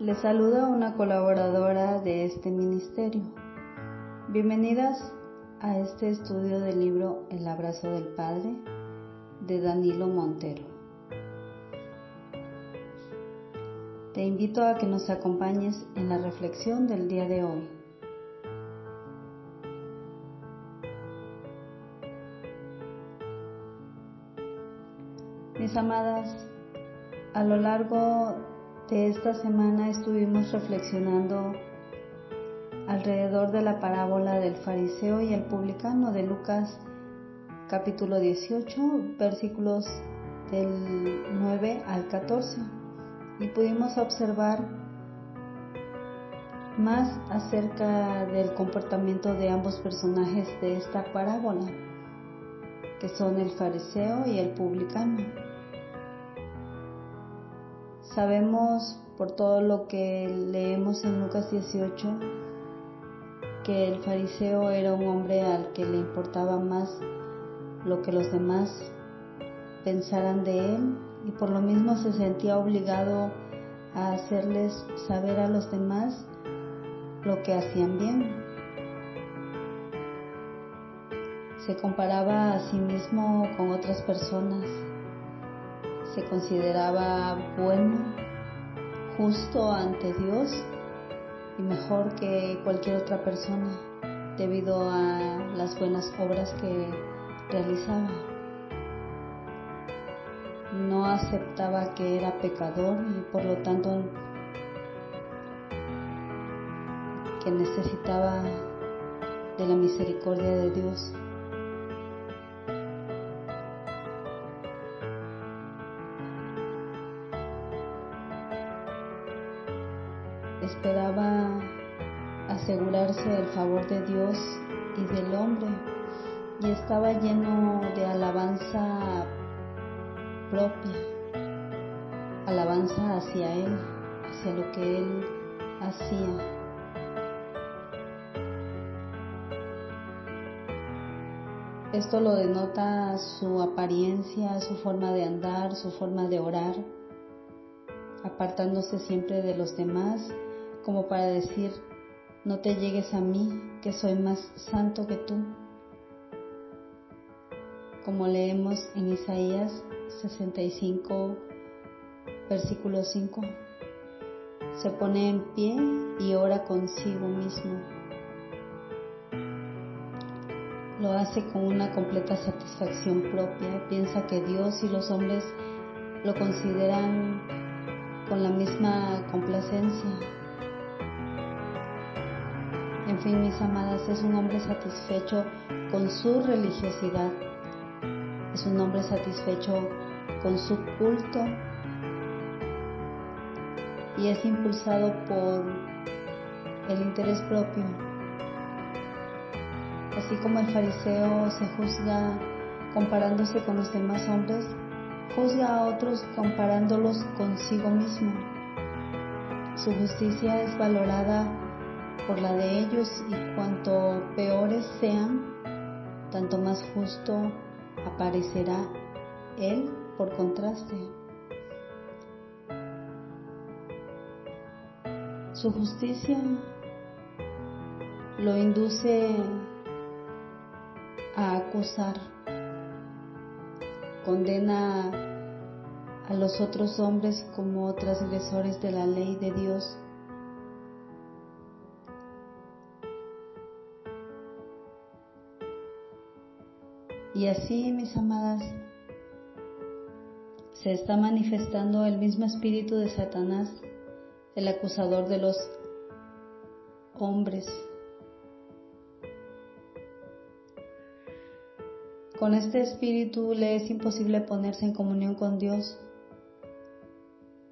Les saluda una colaboradora de este ministerio. Bienvenidas a este estudio del libro El abrazo del Padre de Danilo Montero. Te invito a que nos acompañes en la reflexión del día de hoy. Mis amadas, a lo largo de esta semana estuvimos reflexionando alrededor de la parábola del fariseo y el publicano de Lucas capítulo 18 versículos del 9 al 14 y pudimos observar más acerca del comportamiento de ambos personajes de esta parábola que son el fariseo y el publicano. Sabemos por todo lo que leemos en Lucas 18 que el fariseo era un hombre al que le importaba más lo que los demás pensaran de él y por lo mismo se sentía obligado a hacerles saber a los demás lo que hacían bien. Se comparaba a sí mismo con otras personas consideraba bueno, justo ante Dios y mejor que cualquier otra persona debido a las buenas obras que realizaba. No aceptaba que era pecador y por lo tanto que necesitaba de la misericordia de Dios. Estaba lleno de alabanza propia, alabanza hacia Él, hacia lo que Él hacía. Esto lo denota su apariencia, su forma de andar, su forma de orar, apartándose siempre de los demás como para decir, no te llegues a mí, que soy más santo que tú. Como leemos en Isaías 65, versículo 5, se pone en pie y ora consigo mismo. Lo hace con una completa satisfacción propia, piensa que Dios y los hombres lo consideran con la misma complacencia en fin, mis amadas, es un hombre satisfecho con su religiosidad. Es un hombre satisfecho con su culto y es impulsado por el interés propio. Así como el fariseo se juzga comparándose con los demás hombres, juzga a otros comparándolos consigo mismo. Su justicia es valorada por la de ellos y cuanto peores sean, tanto más justo aparecerá Él por contraste. Su justicia lo induce a acusar, condena a los otros hombres como transgresores de la ley de Dios Y así, mis amadas, se está manifestando el mismo espíritu de Satanás, el acusador de los hombres. Con este espíritu le es imposible ponerse en comunión con Dios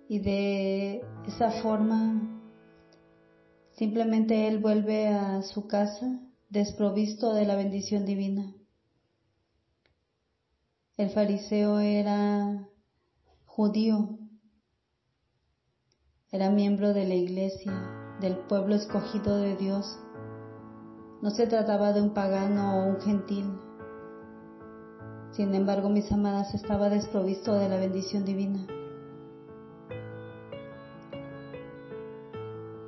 y de esa forma simplemente él vuelve a su casa desprovisto de la bendición divina. El fariseo era judío, era miembro de la iglesia, del pueblo escogido de Dios. No se trataba de un pagano o un gentil. Sin embargo, mis amadas, estaba desprovisto de la bendición divina.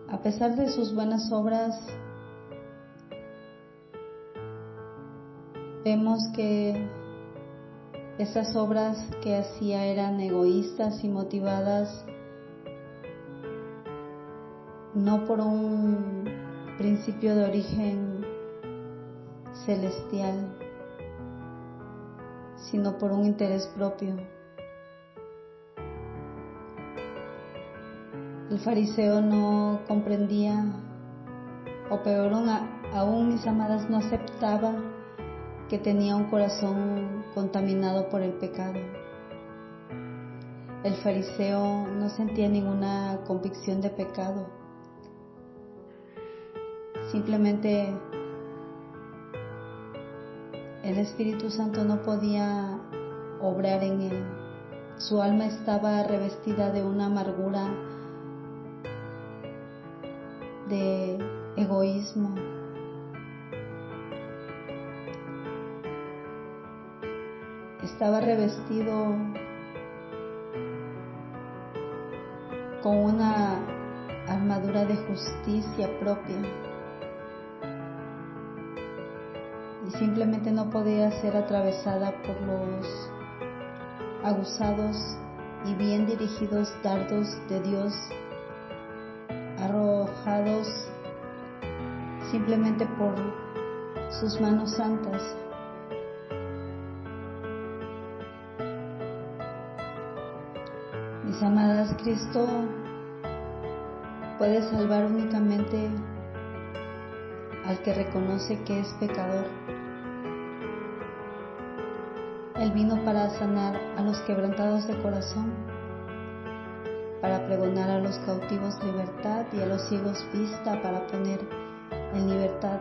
a pesar de sus buenas obras, vemos que esas obras que hacía eran egoístas y motivadas no por un principio de origen celestial, sino por un interés propio. El fariseo no comprendía, o peor aún mis amadas, no aceptaba que tenía un corazón contaminado por el pecado. El fariseo no sentía ninguna convicción de pecado. Simplemente el Espíritu Santo no podía obrar en él. Su alma estaba revestida de una amargura, de egoísmo, estaba revestido con una armadura de justicia propia y simplemente no podía ser atravesada por los aguzados y bien dirigidos dardos de Dios arrojados simplemente por sus manos santas. Amadas, Cristo puede salvar únicamente al que reconoce que es pecador. Él vino para sanar a los quebrantados de corazón, para pregonar a los cautivos libertad y a los ciegos vista, para poner en libertad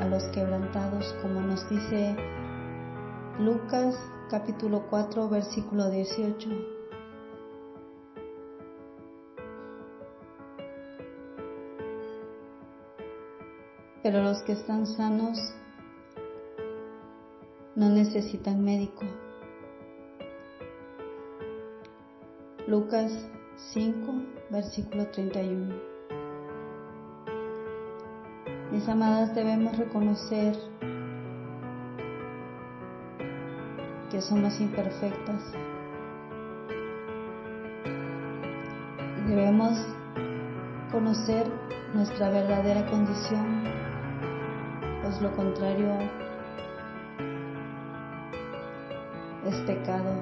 a los quebrantados, como nos dice Lucas capítulo 4 versículo 18. Pero los que están sanos no necesitan médico. Lucas 5, versículo 31. Mis amadas, debemos reconocer que somos imperfectas. Debemos conocer nuestra verdadera condición, pues lo contrario es pecado.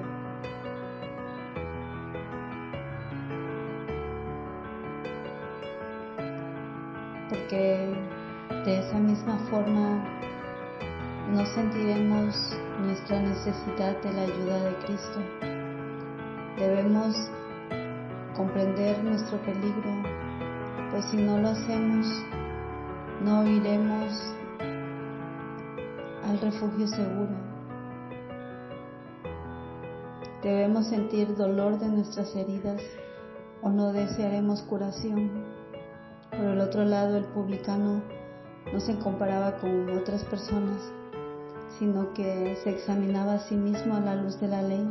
Porque de esa misma forma no sentiremos nuestra necesidad de la ayuda de Cristo. Debemos comprender nuestro peligro, pues si no lo hacemos, no iremos refugio seguro. Debemos sentir dolor de nuestras heridas o no desearemos curación. Por el otro lado, el publicano no se comparaba con otras personas, sino que se examinaba a sí mismo a la luz de la ley.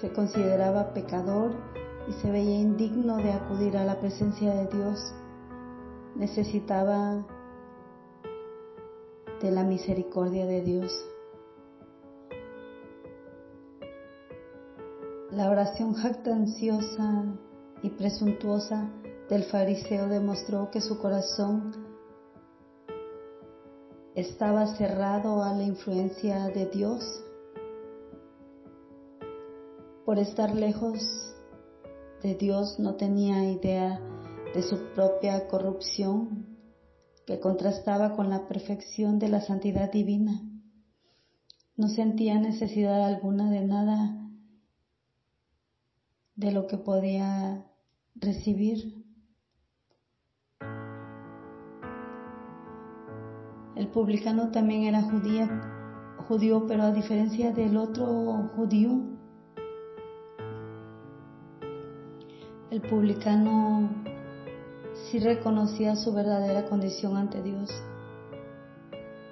Se consideraba pecador y se veía indigno de acudir a la presencia de Dios. Necesitaba de la misericordia de Dios. La oración jactanciosa y presuntuosa del fariseo demostró que su corazón estaba cerrado a la influencia de Dios. Por estar lejos de Dios no tenía idea de su propia corrupción que contrastaba con la perfección de la santidad divina. No sentía necesidad alguna de nada de lo que podía recibir. El publicano también era judío, pero a diferencia del otro judío, el publicano sí reconocía su verdadera condición ante Dios.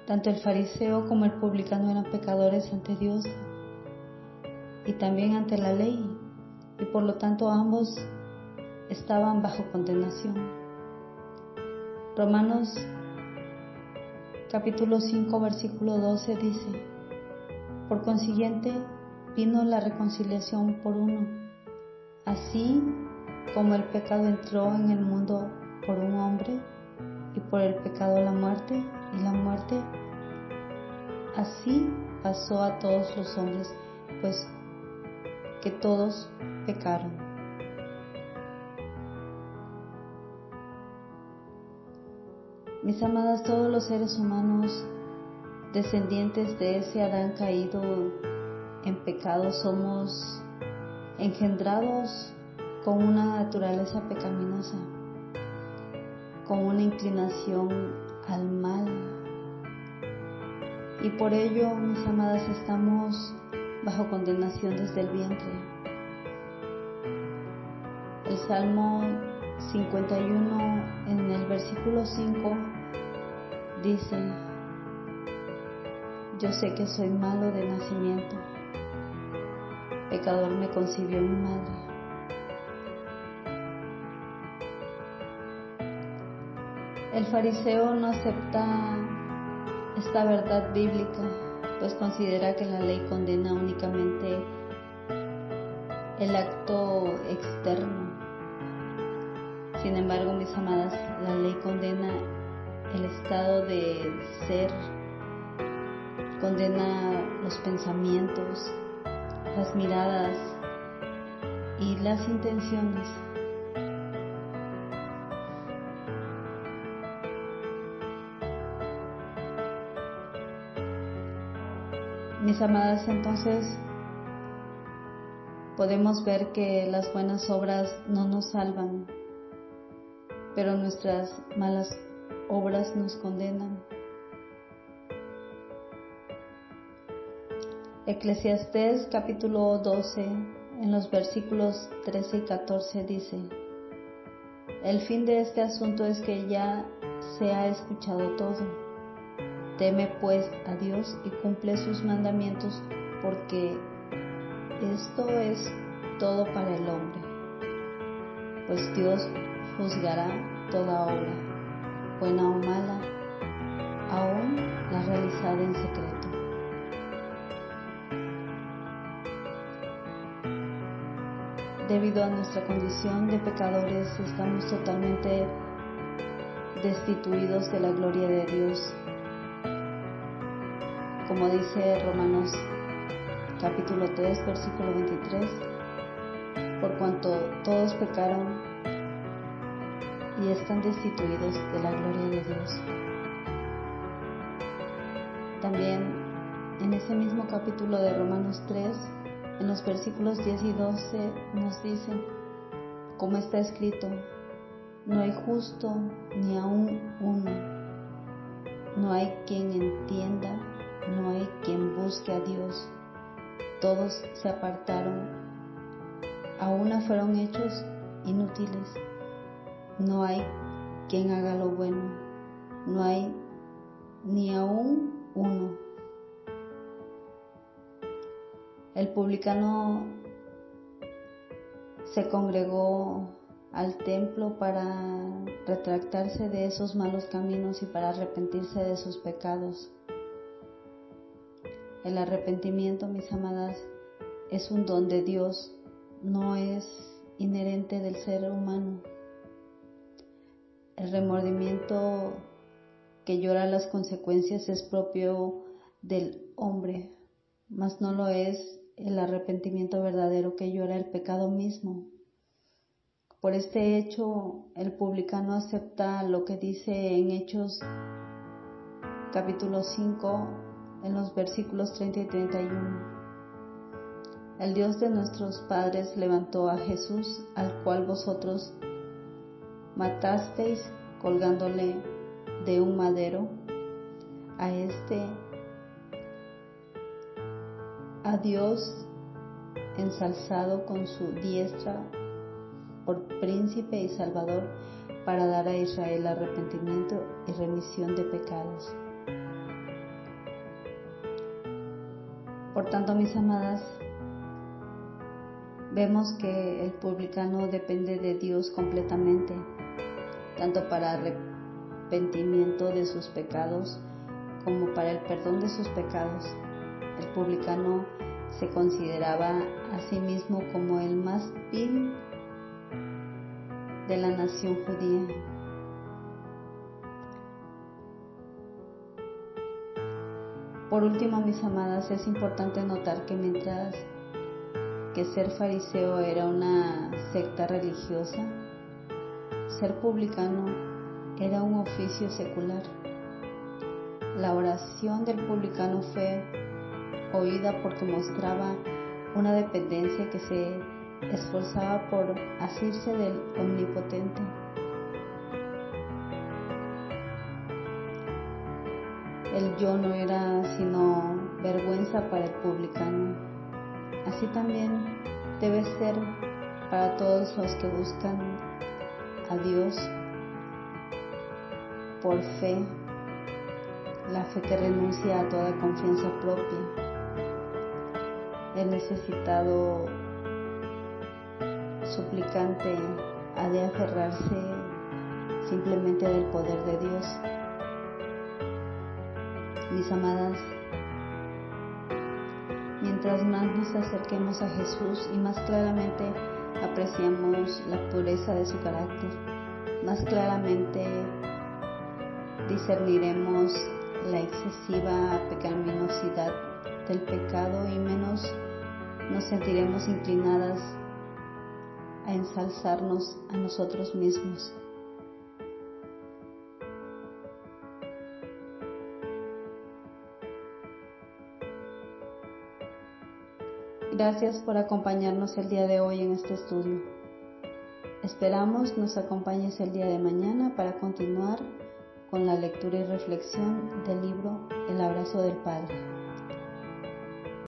Tanto el fariseo como el publicano eran pecadores ante Dios y también ante la ley y por lo tanto ambos estaban bajo condenación. Romanos capítulo 5 versículo 12 dice, por consiguiente vino la reconciliación por uno, así como el pecado entró en el mundo por un hombre y por el pecado la muerte y la muerte así pasó a todos los hombres, pues que todos pecaron. Mis amadas, todos los seres humanos descendientes de ese Adán caído en pecado somos engendrados con una naturaleza pecaminosa, con una inclinación al mal. Y por ello, mis amadas, estamos bajo condenación desde el vientre. El Salmo 51 en el versículo 5 dice, yo sé que soy malo de nacimiento, pecador me concibió mi madre. El fariseo no acepta esta verdad bíblica pues considera que la ley condena únicamente el acto externo. Sin embargo, mis amadas, la ley condena el estado de ser, condena los pensamientos, las miradas y las intenciones. Mis amadas, entonces podemos ver que las buenas obras no nos salvan, pero nuestras malas obras nos condenan. Eclesiastés capítulo 12 en los versículos 13 y 14 dice, el fin de este asunto es que ya se ha escuchado todo Teme pues a Dios y cumple sus mandamientos, porque esto es todo para el hombre. Pues Dios juzgará toda obra, buena o mala, aún la realizada en secreto. Debido a nuestra condición de pecadores, estamos totalmente destituidos de la gloria de Dios como dice Romanos capítulo 3, versículo 23, por cuanto todos pecaron y están destituidos de la gloria de Dios. También en ese mismo capítulo de Romanos 3, en los versículos 10 y 12, nos dice, como está escrito, no hay justo ni aún uno, no hay quien entienda no hay quien busque a Dios. Todos se apartaron, a una fueron hechos inútiles. No hay quien haga lo bueno, no hay ni aún uno. El publicano se congregó al templo para retractarse de esos malos caminos y para arrepentirse de sus pecados. El arrepentimiento, mis amadas, es un don de Dios, no es inherente del ser humano. El remordimiento que llora las consecuencias es propio del hombre, mas no lo es el arrepentimiento verdadero que llora el pecado mismo. Por este hecho, el publicano acepta lo que dice en Hechos capítulo 5, en los versículos 30 y 31. El Dios de nuestros padres levantó a Jesús, al cual vosotros matasteis colgándole de un madero, a este, a Dios ensalzado con su diestra por príncipe y salvador para dar a Israel arrepentimiento y remisión de pecados. Por tanto, mis amadas, vemos que el publicano depende de Dios completamente, tanto para arrepentimiento de sus pecados como para el perdón de sus pecados. El publicano se consideraba a sí mismo como el más vil de la nación judía. Por último, mis amadas, es importante notar que mientras que ser fariseo era una secta religiosa, ser publicano era un oficio secular. La oración del publicano fue oída porque mostraba una dependencia que se esforzaba por asirse del omnipotente. El yo no era sino vergüenza para el publicano. Así también debe ser para todos los que buscan a Dios por fe, la fe que renuncia a toda confianza propia. El necesitado suplicante ha de aferrarse simplemente del poder de Dios mis amadas, mientras más nos acerquemos a Jesús y más claramente apreciamos la pureza de su carácter, más claramente discerniremos la excesiva pecaminosidad del pecado y menos nos sentiremos inclinadas a ensalzarnos a nosotros mismos. Gracias por acompañarnos el día de hoy en este estudio. Esperamos nos acompañes el día de mañana para continuar con la lectura y reflexión del libro El abrazo del Padre.